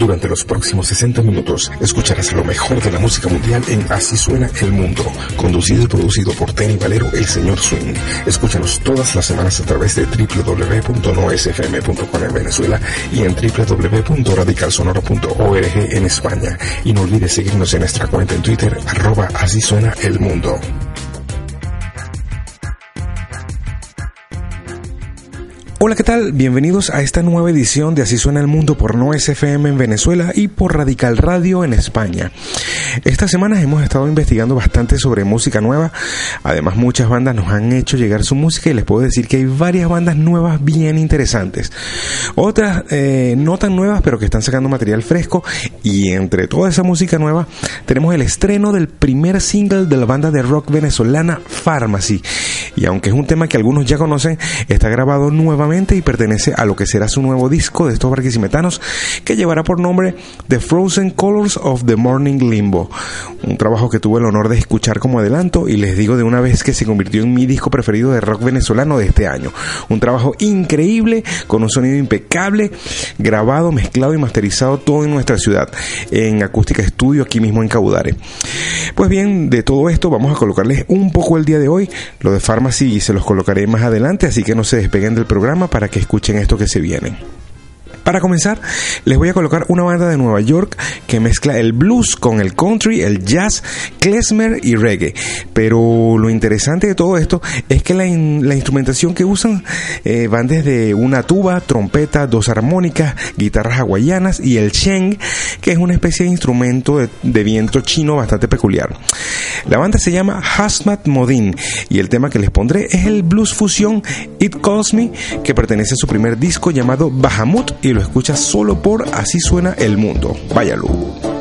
Durante los próximos 60 minutos escucharás lo mejor de la música mundial en Así suena el mundo, conducido y producido por Tenny Valero, el señor Swing. Escúchanos todas las semanas a través de www.nosfm.com en Venezuela y en www.radicalsonoro.org en España. Y no olvides seguirnos en nuestra cuenta en Twitter, arroba Así suena el mundo. Hola, ¿qué tal? Bienvenidos a esta nueva edición de Así suena el mundo por No SFM en Venezuela y por Radical Radio en España. Estas semanas hemos estado investigando bastante sobre música nueva. Además, muchas bandas nos han hecho llegar su música y les puedo decir que hay varias bandas nuevas bien interesantes. Otras eh, no tan nuevas, pero que están sacando material fresco. Y entre toda esa música nueva, tenemos el estreno del primer single de la banda de rock venezolana Pharmacy. Y aunque es un tema que algunos ya conocen, está grabado nuevamente y pertenece a lo que será su nuevo disco de estos barquisimetános que llevará por nombre The Frozen Colors of the Morning Limbo. Un trabajo que tuve el honor de escuchar como adelanto y les digo de una vez que se convirtió en mi disco preferido de rock venezolano de este año. Un trabajo increíble, con un sonido impecable, grabado, mezclado y masterizado todo en nuestra ciudad, en Acústica Estudio, aquí mismo en Caudare. Pues bien, de todo esto vamos a colocarles un poco el día de hoy. Lo de Pharmacy se los colocaré más adelante, así que no se despeguen del programa para que escuchen esto que se viene. Para comenzar, les voy a colocar una banda de Nueva York que mezcla el blues con el country, el jazz, klezmer y reggae. Pero lo interesante de todo esto es que la, instrumentación que usan eh, van desde una tuba, trompeta, dos armónicas, guitarras hawaianas y el sheng, que es una especie de instrumento de, de viento chino bastante peculiar. La banda se llama Hazmat Modin y el tema que les pondré es el blues fusión It Calls Me, que pertenece a su primer disco llamado Bahamut y lo escuchas solo por Así suena el mundo. Váyalo.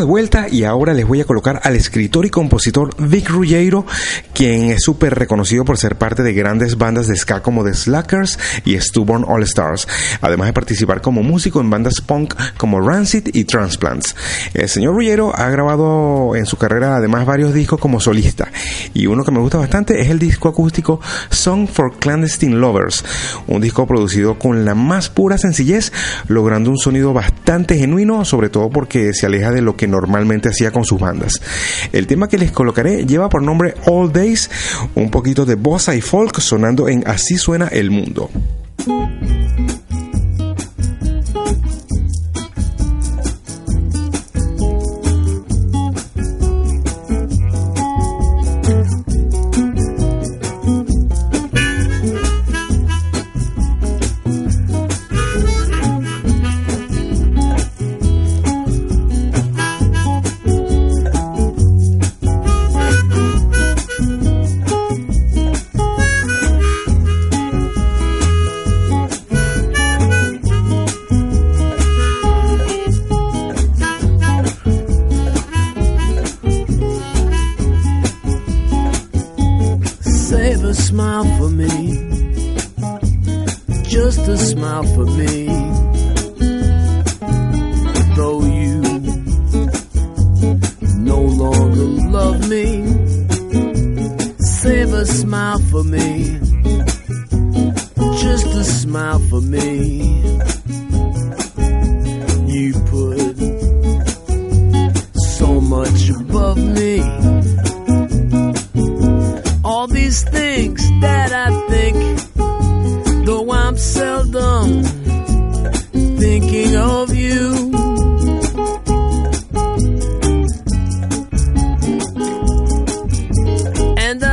De vuelta y ahora les voy a colocar al escritor y compositor Vic Ruggiero, quien es súper reconocido por ser parte de grandes bandas de ska como The Slackers y Stubborn All Stars, además de participar como músico en bandas punk como Rancid y Transplants. El señor Ruggiero ha grabado en su carrera además varios discos como solista y uno que me gusta bastante es el disco acústico Song for Clandestine Lovers, un disco producido con la más pura sencillez, logrando un sonido bastante genuino, sobre todo porque se aleja de lo que normalmente hacía con sus bandas. El tema que les colocaré lleva por nombre All Un poquito de bossa y folk sonando en Así suena el mundo.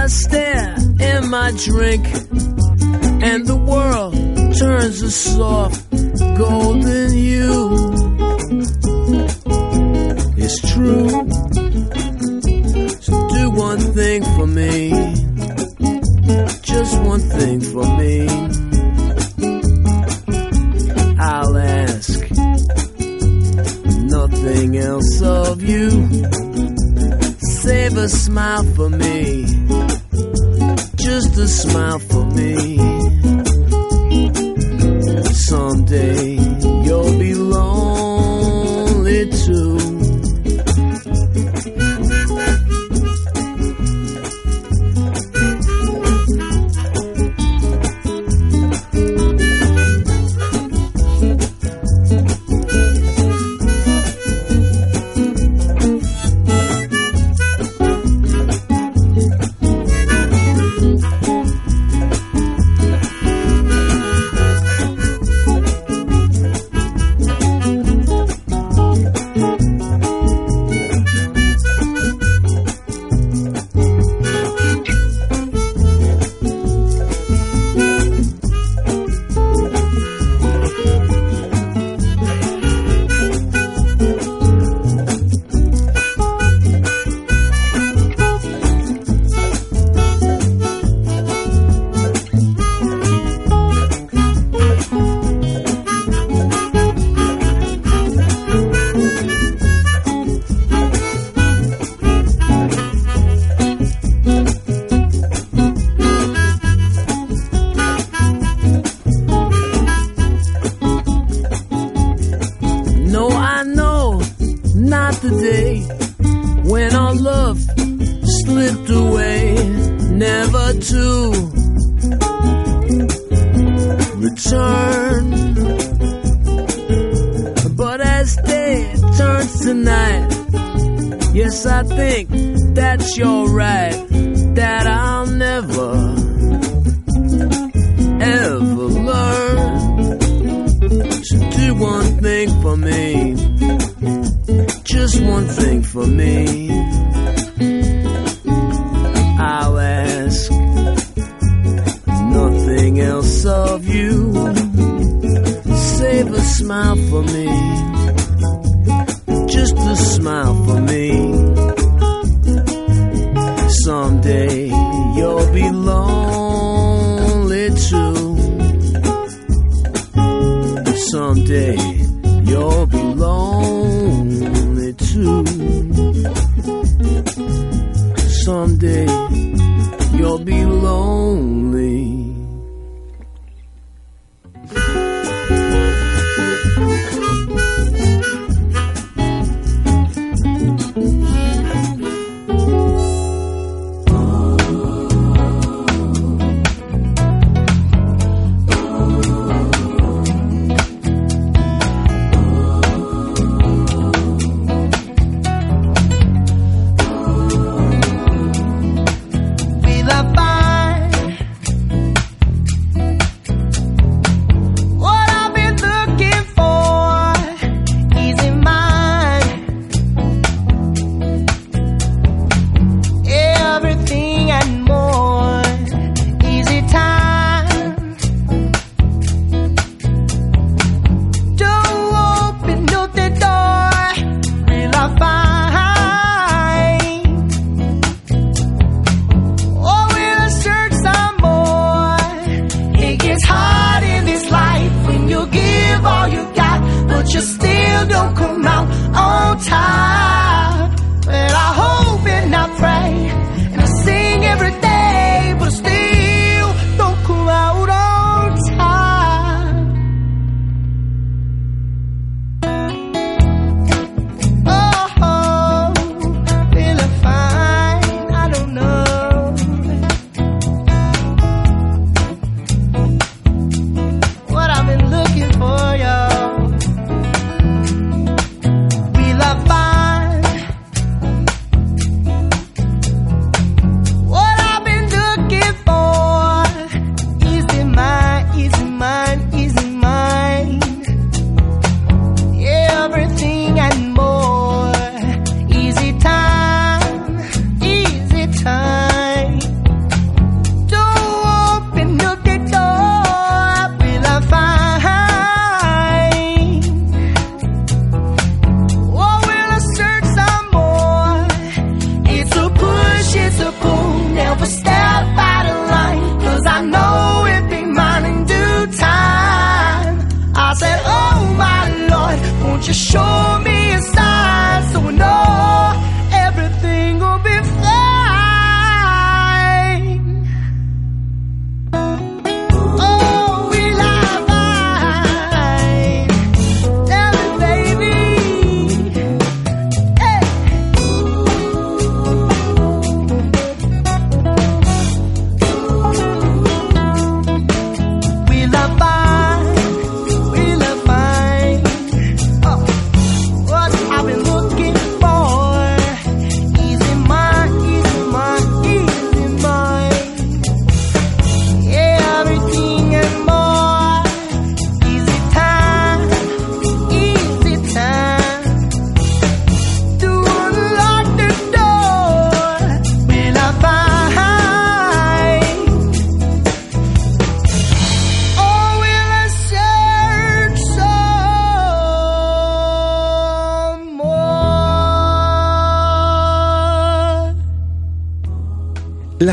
I stare in my drink, and the world turns a soft golden hue. It's true. So do one thing for me, just one thing for me. I'll ask nothing else of you. Save a smile for me just a smile for me. Someday. not the day when our love slipped away, never to return. But as day turns to night, yes, I think that you're right, that I'll never ever learn to do one thing for me just one thing for me. I'll ask nothing else of you, save a smile for me. Just a smile for me. Someday you'll be lonely too. Someday you'll be lonely.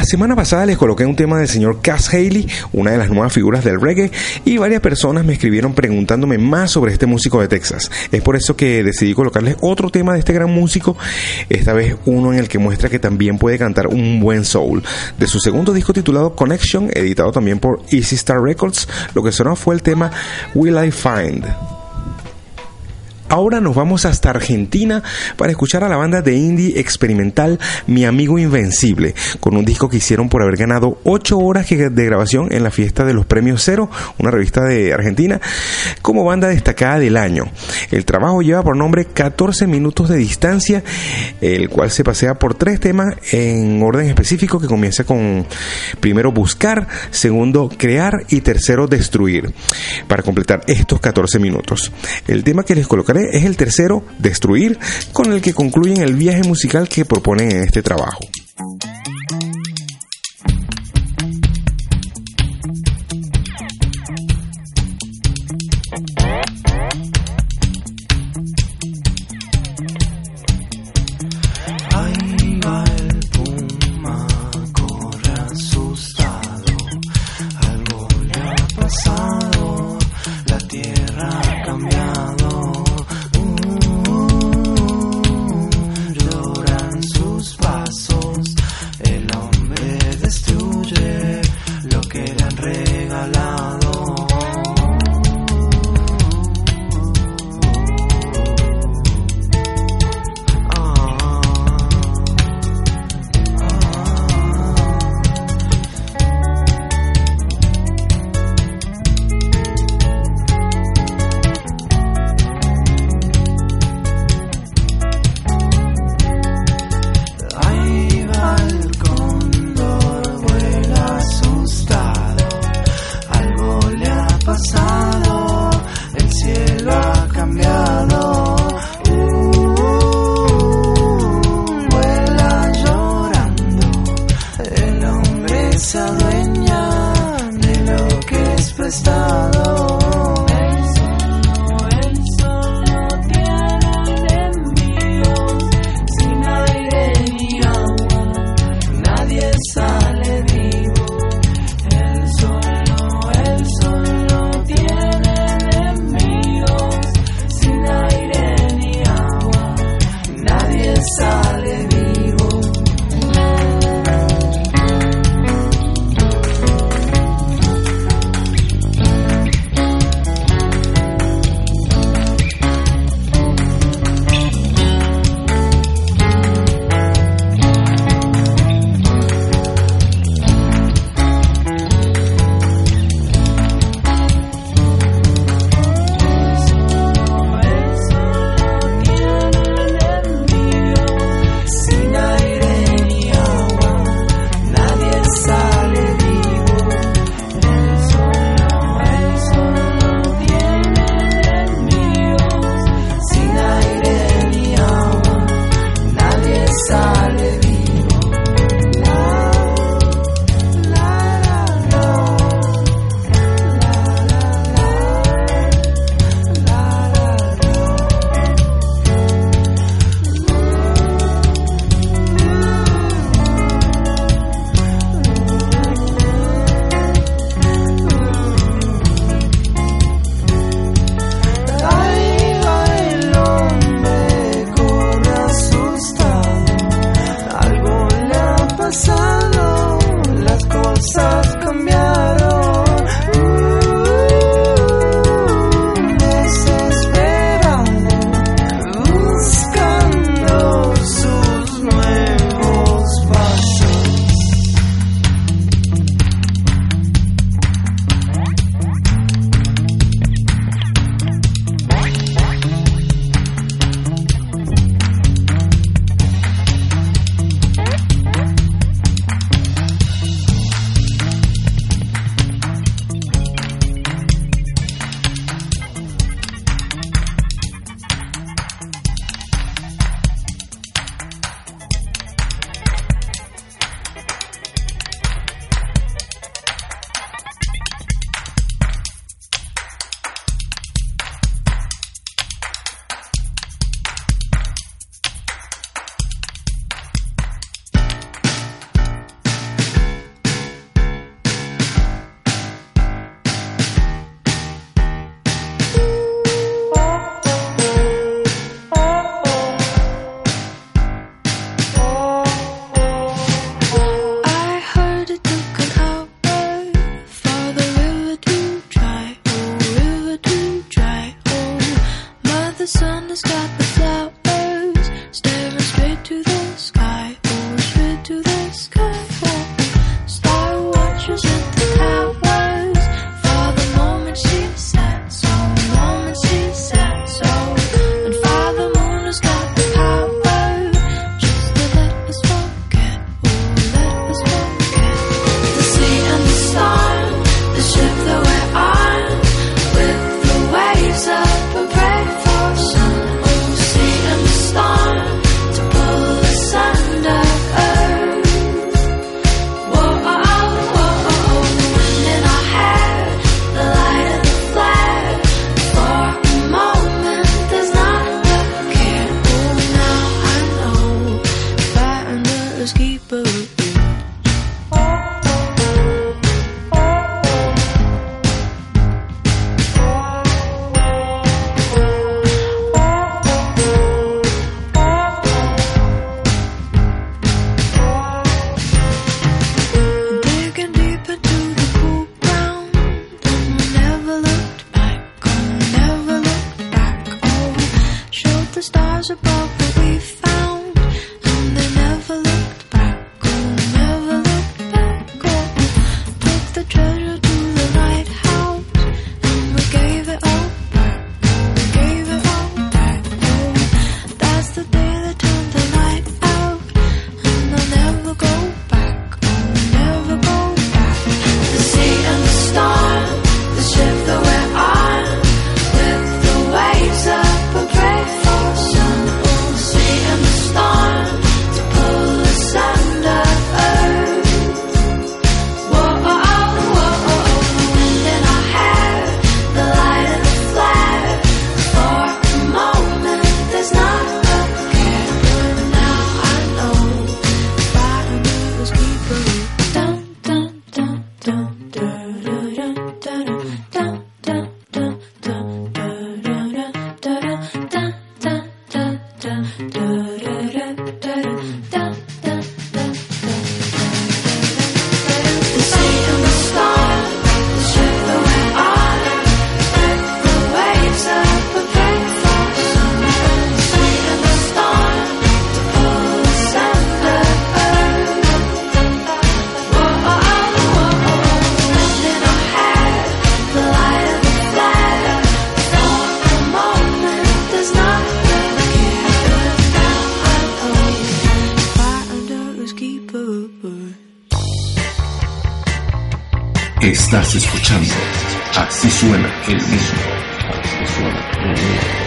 La semana pasada les coloqué un tema del señor Cass Haley, una de las nuevas figuras del reggae, y varias personas me escribieron preguntándome más sobre este músico de Texas. Es por eso que decidí colocarles otro tema de este gran músico, esta vez uno en el que muestra que también puede cantar un buen soul. De su segundo disco titulado Connection, editado también por Easy Star Records, lo que sonó fue el tema Will I Find. Ahora nos vamos hasta Argentina para escuchar a la banda de indie experimental Mi Amigo Invencible, con un disco que hicieron por haber ganado 8 horas de grabación en la fiesta de los Premios Cero, una revista de Argentina, como banda destacada del año. El trabajo lleva por nombre 14 minutos de distancia, el cual se pasea por tres temas en orden específico que comienza con primero buscar, segundo crear y tercero destruir, para completar estos 14 minutos. El tema que les es el tercero, Destruir, con el que concluyen el viaje musical que proponen en este trabajo. Estás escuchando. Así suena el mismo. Así suena.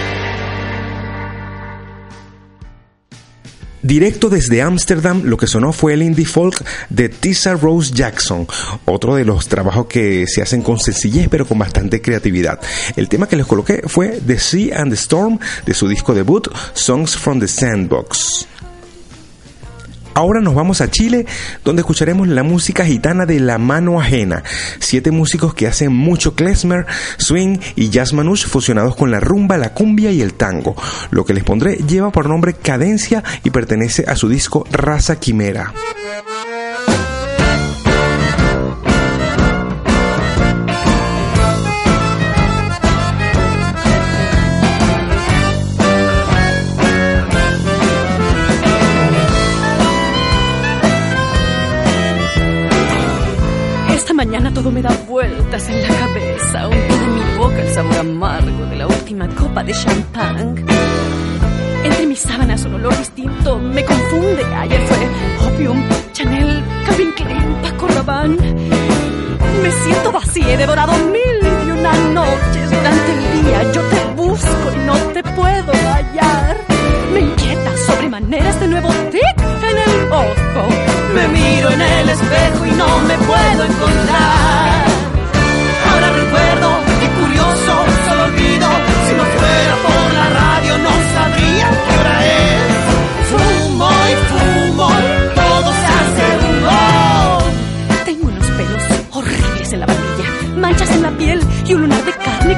Directo desde Ámsterdam, lo que sonó fue el indie folk de Tisa Rose Jackson, otro de los trabajos que se hacen con sencillez pero con bastante creatividad. El tema que les coloqué fue The Sea and the Storm de su disco debut, Songs from the Sandbox. Ahora nos vamos a Chile, donde escucharemos la música gitana de La Mano Ajena, siete músicos que hacen mucho klezmer, swing y jazz manouche fusionados con la rumba, la cumbia y el tango. Lo que les pondré lleva por nombre Cadencia y pertenece a su disco Raza Quimera. Todo me da vueltas en la cabeza, aún queda en mi boca el sabor amargo de la última copa de champán. Entre mis sábanas un olor distinto me confunde. Ayer fue Opium, Chanel, Calvin Klein, Paco Rabanne. Me siento vacía, he devorado mil y una noches durante el día. Yo busco y no te puedo hallar. Me inquieta sobremanera este nuevo tic en el ojo me miro en el espejo y no me puedo encontrar.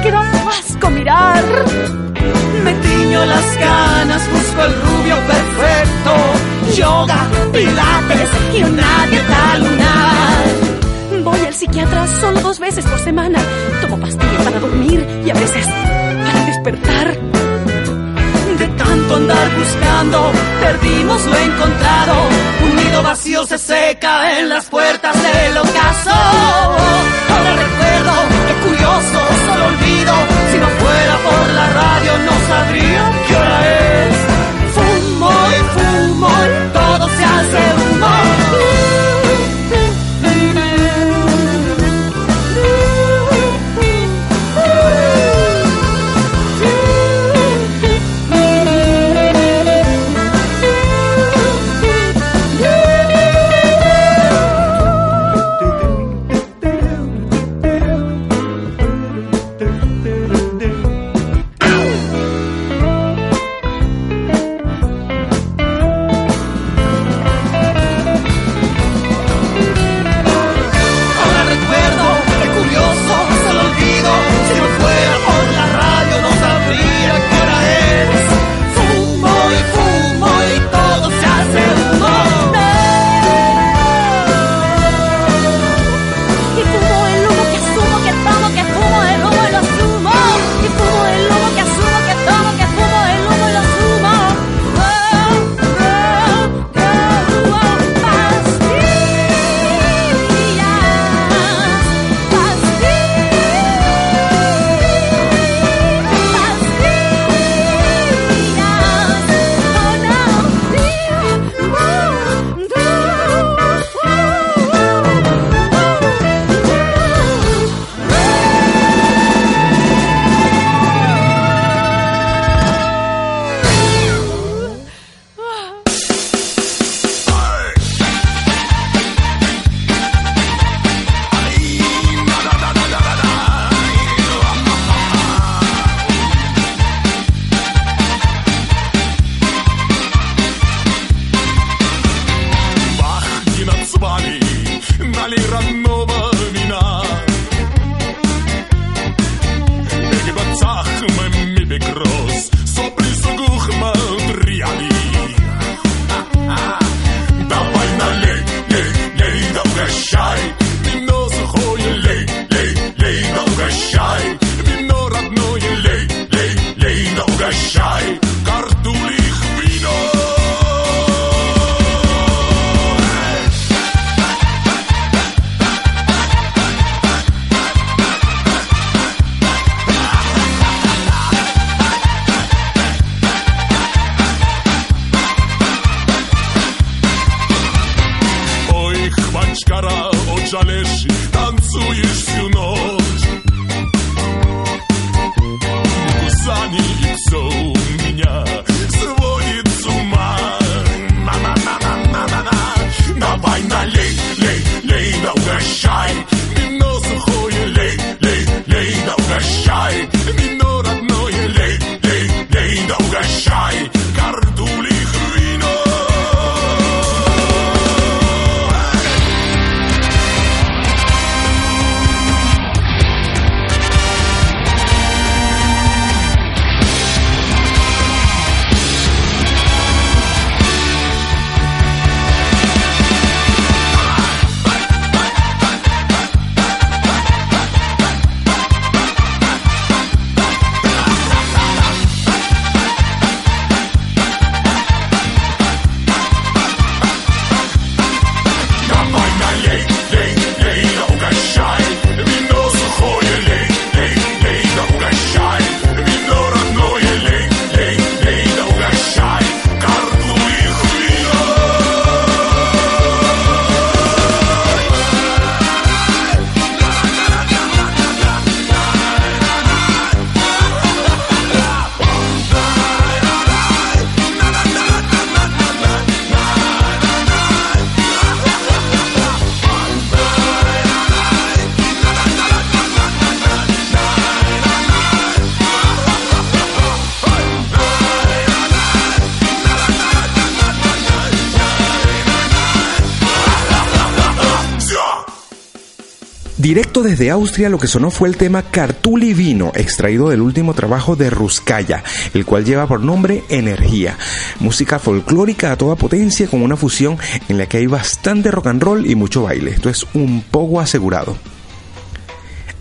Lunar de carne que da asco mirar. Me tiño las canas, busco el rubio perfecto. Yoga, pilates y una dieta lunar. Voy al psiquiatra solo dos veces por semana. Tomo pastillas para dormir y a veces para despertar. De tanto andar buscando, perdimos lo encontrado. Un nido vacío se seca en las puertas del Directo desde Austria lo que sonó fue el tema Cartuli Vino, extraído del último trabajo de Ruskaya, el cual lleva por nombre Energía. Música folclórica a toda potencia con una fusión en la que hay bastante rock and roll y mucho baile. Esto es un poco asegurado.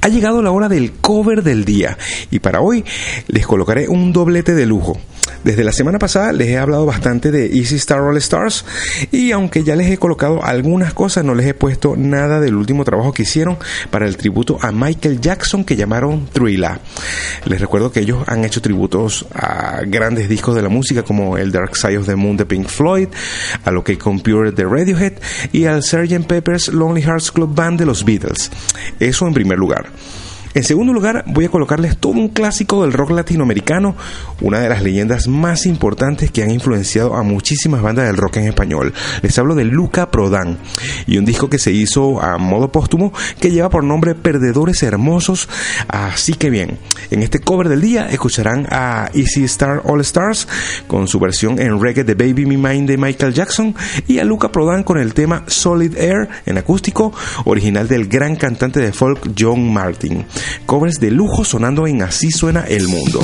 Ha llegado la hora del cover del día y para hoy les colocaré un doblete de lujo. Desde la semana pasada les he hablado bastante de Easy Star All Stars y aunque ya les he colocado algunas cosas, no les he puesto nada del último trabajo que hicieron para el tributo a Michael Jackson que llamaron Thriller. Les recuerdo que ellos han hecho tributos a grandes discos de la música como el Dark Side of the Moon de Pink Floyd, a lo que Computer de Radiohead y al Sgt. Pepper's Lonely Hearts Club Band de los Beatles. Eso en primer lugar. En segundo lugar, voy a colocarles todo un clásico del rock latinoamericano, una de las leyendas más importantes que han influenciado a muchísimas bandas del rock en español. Les hablo de Luca Prodan y un disco que se hizo a modo póstumo que lleva por nombre Perdedores Hermosos. Así que bien, en este cover del día escucharán a Easy Star All Stars con su versión en reggae de Baby Me Mind de Michael Jackson y a Luca Prodan con el tema Solid Air en acústico, original del gran cantante de folk John Martin. Covers de lujo sonando en Así suena el mundo.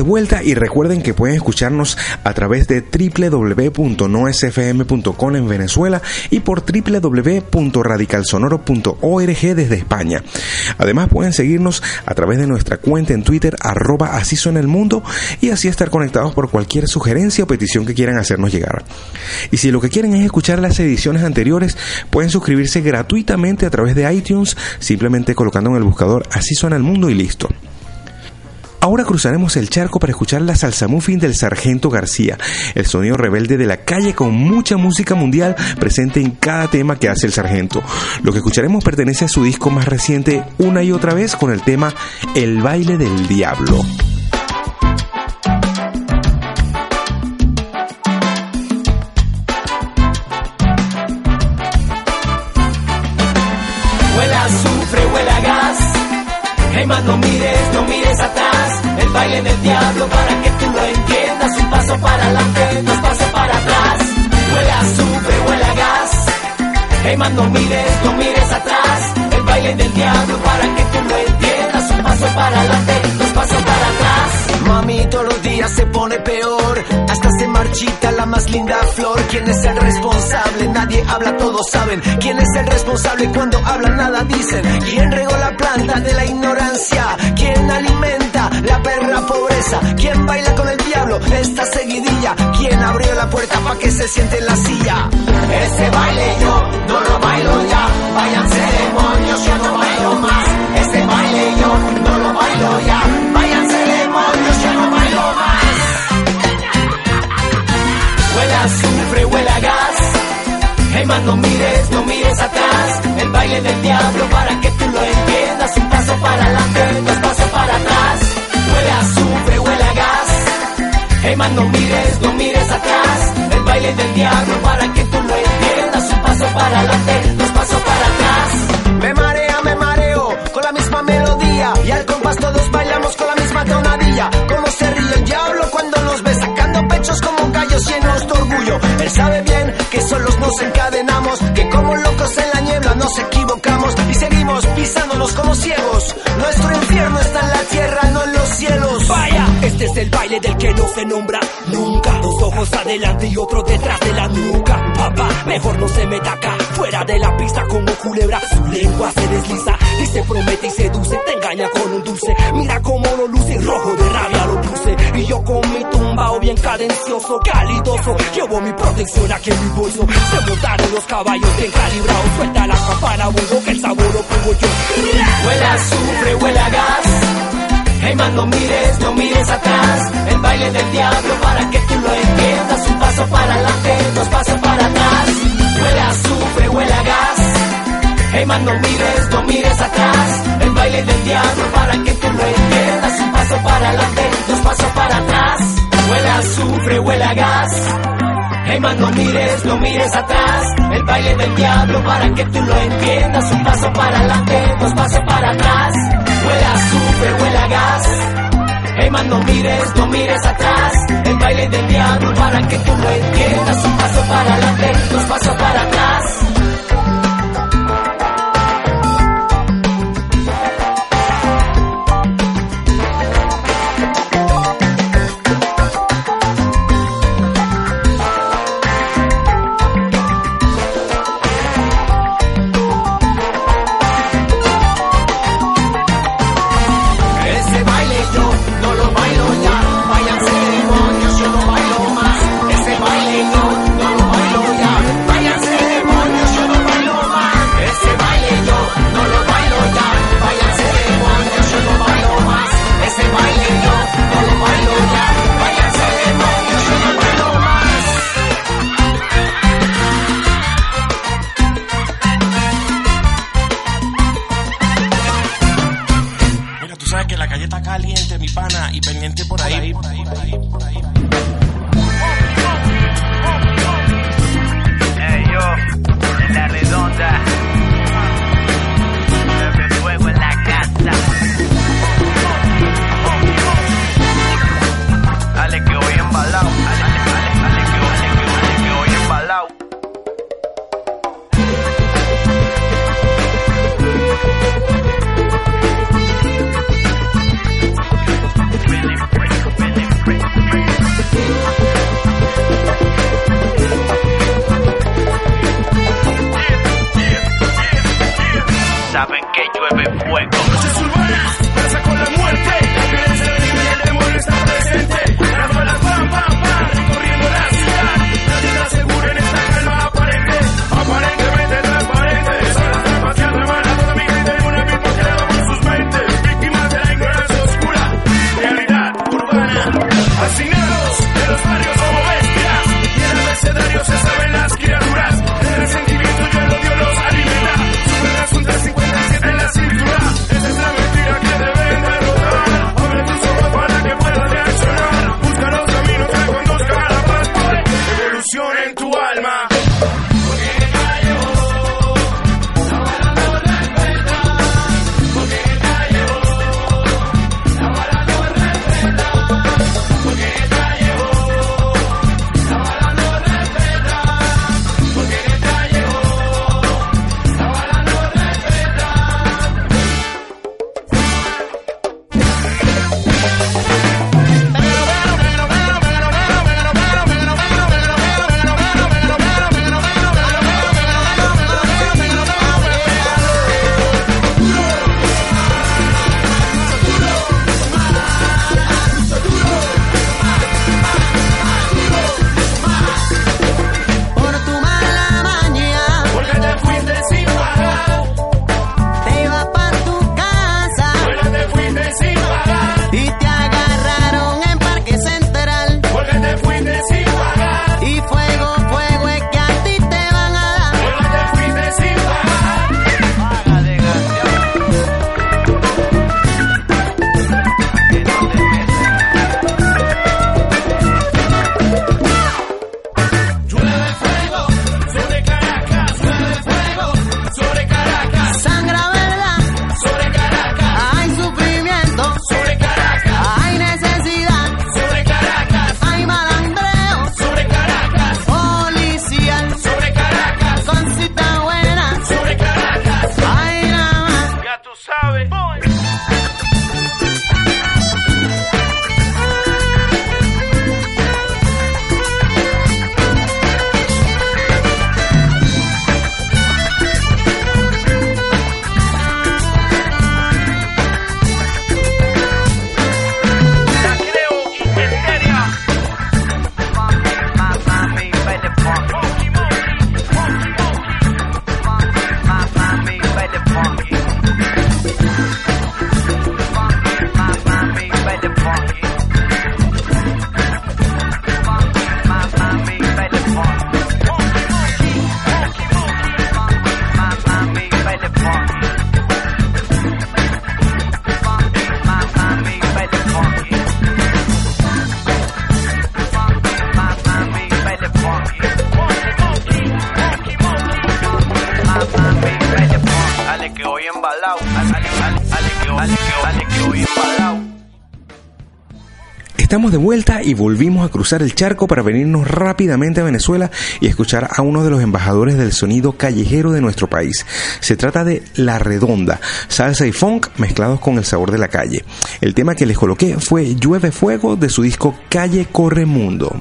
De vuelta y recuerden que pueden escucharnos a través de www.noesfm.com en Venezuela y por www.radicalsonoro.org desde España. Además pueden seguirnos a través de nuestra cuenta en Twitter arroba así suena el mundo y así estar conectados por cualquier sugerencia o petición que quieran hacernos llegar. Y si lo que quieren es escuchar las ediciones anteriores, pueden suscribirse gratuitamente a través de iTunes simplemente colocando en el buscador así suena el mundo y listo. Ahora cruzaremos el charco para escuchar la salsa muffin del Sargento García, el sonido rebelde de la calle con mucha música mundial presente en cada tema que hace el Sargento. Lo que escucharemos pertenece a su disco más reciente una y otra vez con el tema El baile del diablo. Huele a azufre, huele a gas. Hey no mires, no mires atrás. El baile del diablo para que tú lo entiendas. Un paso para adelante, dos pasos para atrás. Huele a azufre, huele gas. Hey man, no mires, no mires atrás. El baile del diablo para que tú lo entiendas. Un paso para adelante, dos pasos para atrás. Mami, todos los días se pone peor. Hasta se marchita la más linda flor. ¿Quién es el responsable? Nadie habla, todos saben. ¿Quién es el responsable cuando hablan? Nada dicen. ¿Quién regó la planta de la ignorancia? ¿Quién alimenta la perra pobreza? ¿Quién baila con el diablo esta seguidilla? ¿Quién abrió la puerta para que se siente en la silla? Ese baile yo no lo bailo ya. Váyanse demonios, yo no bailo más. Ese baile yo no lo bailo ya. Azufre, huele a gas. Hey man, no mires, no mires atrás. El baile del diablo para que tú lo entiendas. Un paso para adelante, dos pasos para atrás. Huele a azufre, huele a gas. Hey man, no mires, no mires atrás. El baile del diablo para que tú lo entiendas. Un paso para adelante, dos pasos para atrás. Me marea, me mareo con la misma melodía. Y al compás todos bailamos con la misma tonadilla. Como se ríe el diablo cuando nos ve sacando pechos como gallos llenos Él sabe bien que solos nos encadenamos, que como locos en la niebla nos equivocamos y seguimos pisándonos como ciegos. Nuestro infierno es el baile del que no se nombra nunca. Dos ojos adelante y otro detrás de la nuca. Papá, mejor no se meta acá, fuera de la pista como culebra. Su lengua se desliza y se promete y seduce. Te engaña con un dulce. Mira cómo lo luce rojo de rabia lo puse. Y yo con mi tumbao bien cadencioso, calidoso. Llevo mi protección aquí en mi bolso. Se montaron los caballos bien calibrados. Suelta la campana, bongo, que el sabor lo pongo yo. Huele a azufre, huele a gas. Hey man, no mires, no mires atrás. El baile del diablo para que tú lo entiendas. Un paso para adelante, dos pasos para atrás. Huele a azufre, huele a gas. Hey man, no mires, no mires atrás. El baile del diablo para que tú lo entiendas. Un paso para adelante, dos pasos para atrás. Huele a azufre, huele a gas. Hey man, no mires, no mires atrás. El baile del diablo para que tú lo entiendas. Un paso para adelante, dos pasos para atrás. Huele a azufre, huele a gas. Hey man, no mires, no mires atrás. El baile del diablo para que tú lo entiendas. Un paso para adelante, dos pasos para atrás. Estamos de vuelta y volvimos a cruzar el charco para venirnos rápidamente a Venezuela y escuchar a uno de los embajadores del sonido callejero de nuestro país. Se trata de La Redonda, salsa y funk mezclados con el sabor de la calle. El tema que les coloqué fue Llueve Fuego de su disco Calle Corre Mundo.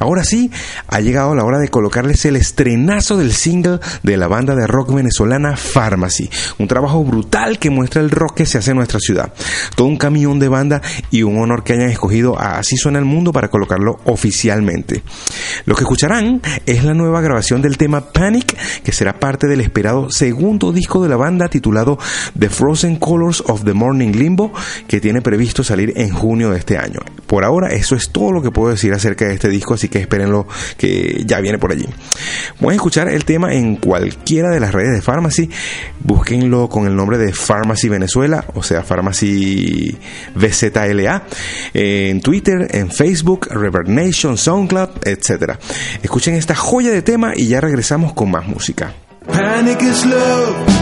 Ahora sí, ha llegado la hora de colocarles el estrenazo del single de la banda de rock venezolana Pharmacy. Un trabajo brutal que muestra el rock que se hace en nuestra ciudad. Todo un camión de banda y un honor que hayan escogido a Así Suena el Mundo para colocarlo oficialmente. Lo que escucharán es la nueva grabación del tema Panic, que será parte del esperado segundo disco de la banda titulado The Frozen Colors of the Morning Limbo, que tiene previsto salir en junio de este año. Por ahora, eso es todo lo que puedo decir acerca de este disco, que espérenlo que ya viene por allí. Pueden escuchar el tema en cualquiera de las redes de Pharmacy. Búsquenlo con el nombre de Pharmacy Venezuela, o sea, Pharmacy VZLA, en Twitter, en Facebook, Reverb Nation, SoundCloud, etc. Escuchen esta joya de tema y ya regresamos con más música. Panic is love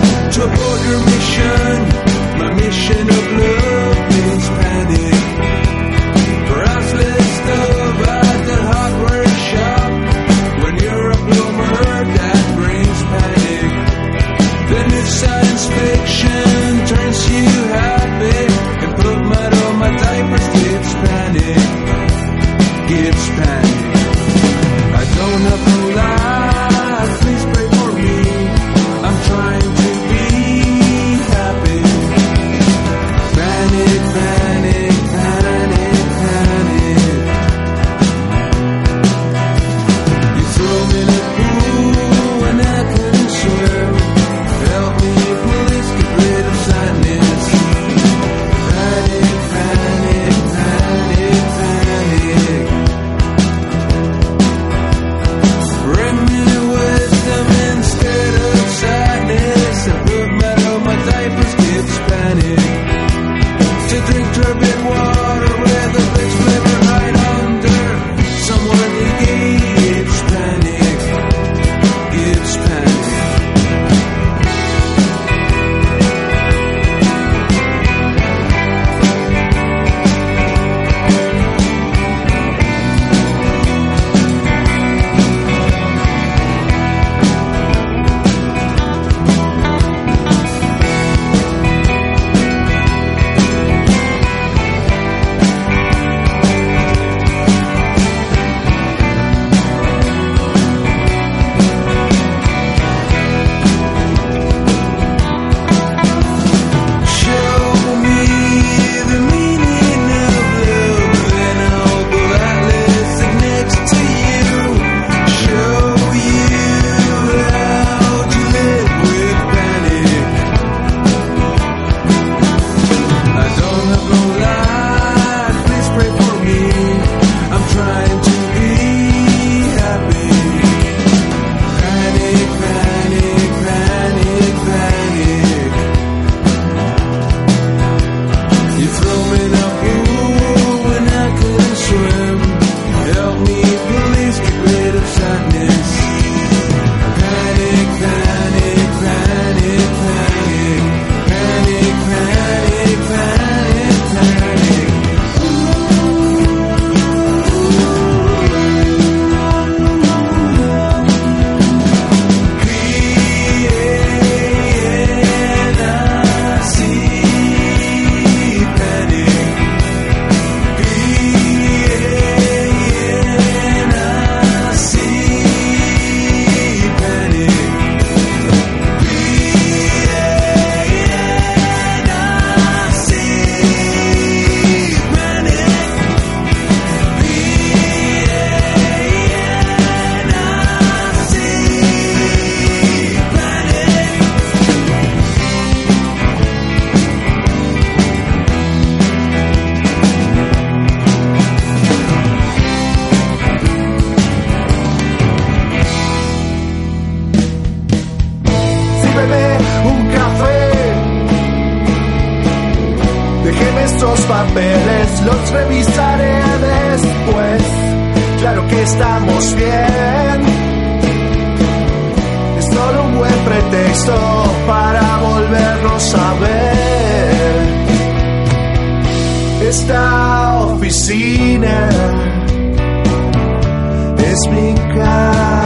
casa,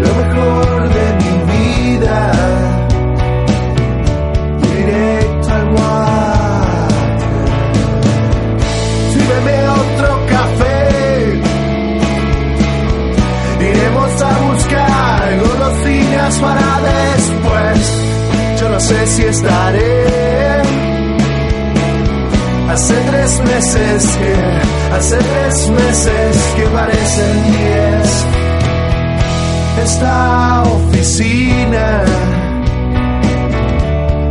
lo mejor de mi vida, directo al water. Sírveme otro café, iremos a buscar golosinas para después. Yo no sé si estaré. Tres meses hace tres meses que parecen diez. Esta oficina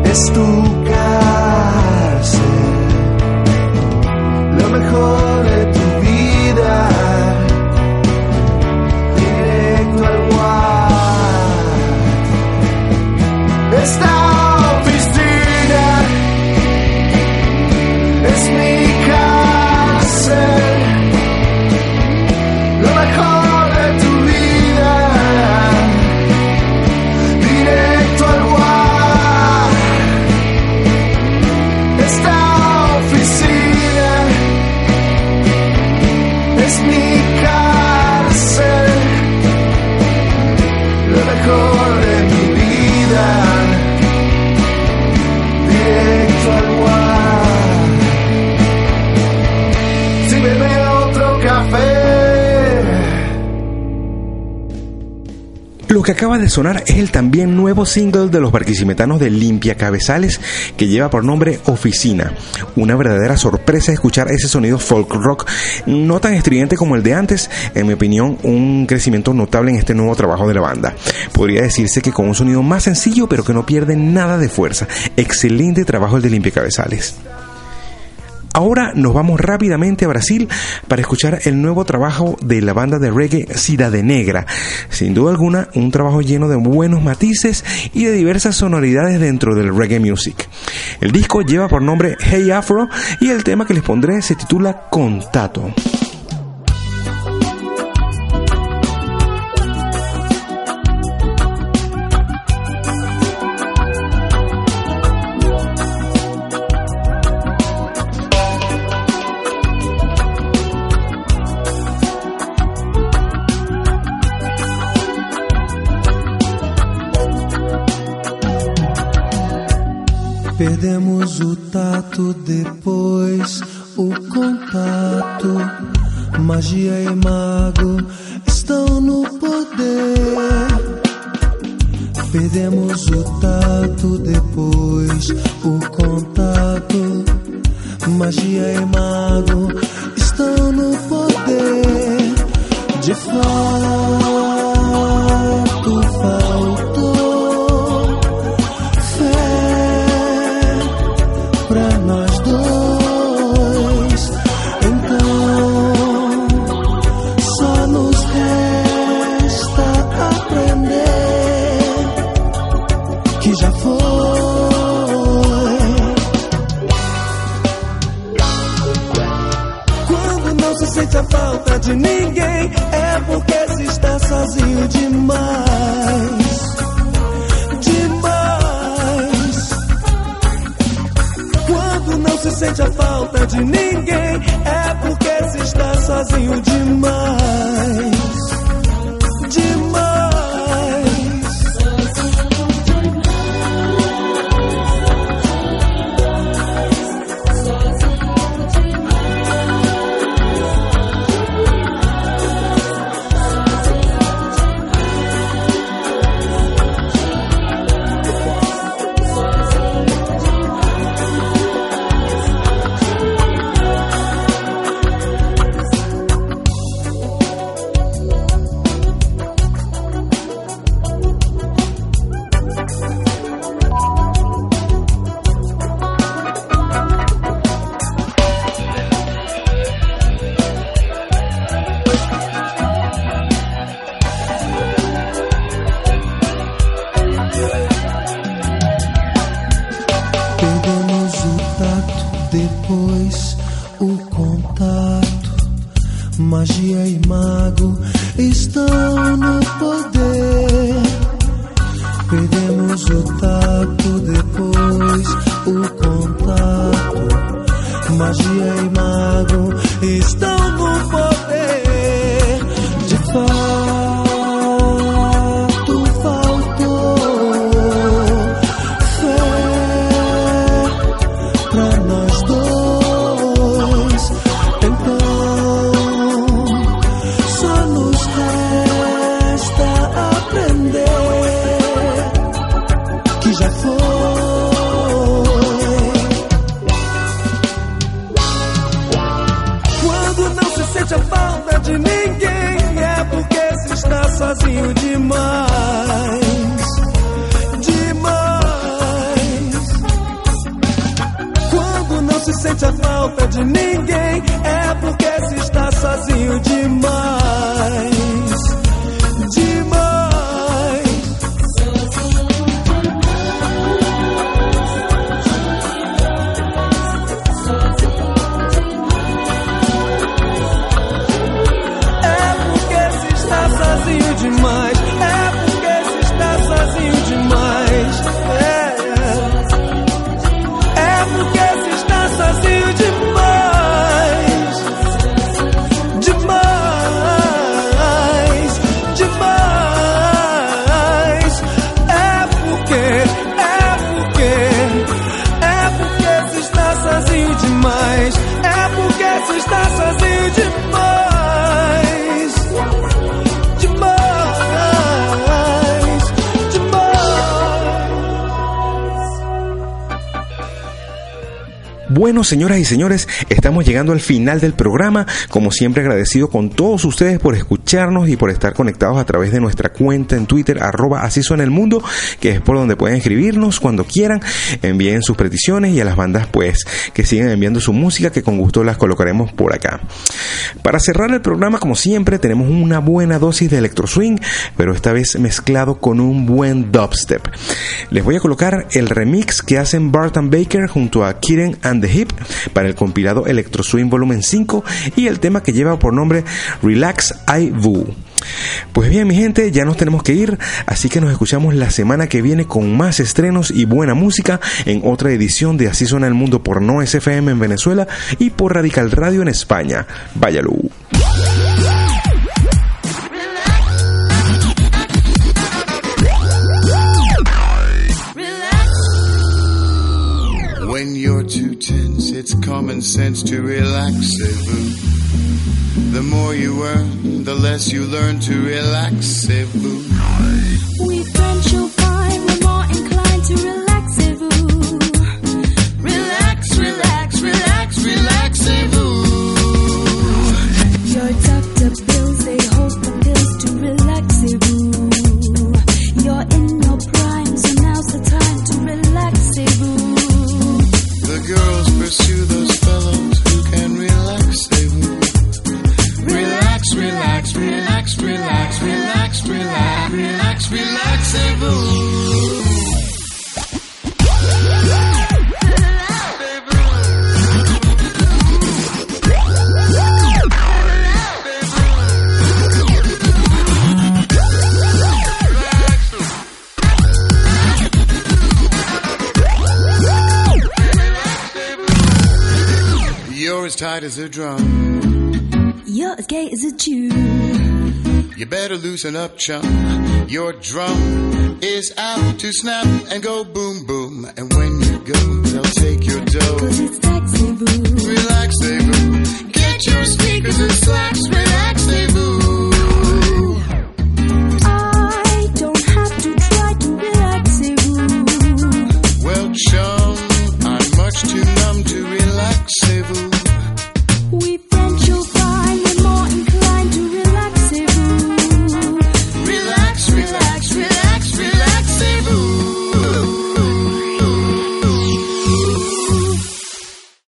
es tu cárcel, lo mejor de tu acaba de sonar es el también nuevo single de los barquisimetanos de Limpia Cabezales que lleva por nombre Oficina. Una verdadera sorpresa escuchar ese sonido folk rock no tan estridente como el de antes, en mi opinión un crecimiento notable en este nuevo trabajo de la banda. Podría decirse que con un sonido más sencillo pero que no pierde nada de fuerza. Excelente trabajo el de Limpia Cabezales. Ahora nos vamos rápidamente a Brasil para escuchar el nuevo trabajo de la banda de reggae Cidade Negra. Sin duda alguna, un trabajo lleno de buenos matices y de diversas sonoridades dentro del reggae music. El disco lleva por nombre Hey Afro y el tema que les pondré se titula Contato. Perdemos o tato, depois o contato. Magia e mago estão no poder. Perdemos o tato, depois o contato. Magia e mago estão no poder. De fato, de ninguém, é porque se está sozinho demais. Demais. Quando não se sente a falta de ninguém, é porque se está sozinho. Demais. Se sente a falta de ninguém, é porque se está sozinho demais. Bueno, señoras y señores, estamos llegando al final del programa. Como siempre, agradecido con todos ustedes por y por estar conectados a través de nuestra cuenta en Twitter, arroba así suena el mundo, que es por donde pueden escribirnos cuando quieran, envíen sus peticiones y a las bandas, pues, que sigan enviando su música, que con gusto las colocaremos por acá. Para cerrar el programa, como siempre, tenemos una buena dosis de electro swing, pero esta vez mezclado con un buen dubstep. Les voy a colocar el remix que hacen Barton Baker junto a Kieran and the Hip para el compilado Electro Swing Volumen 5 y el tema que lleva por nombre Relax I Pues bien, mi gente, ya nos tenemos que ir, así que nos escuchamos la semana que viene con más estrenos y buena música en otra edición de Así suena el mundo por No SFM en Venezuela y por Radical Radio en España. Váyalo. Common sense to relax. The more you earn, the less you learn to relax loosen up, chum. Your drum is apt to snap and go boom boom. And when you go,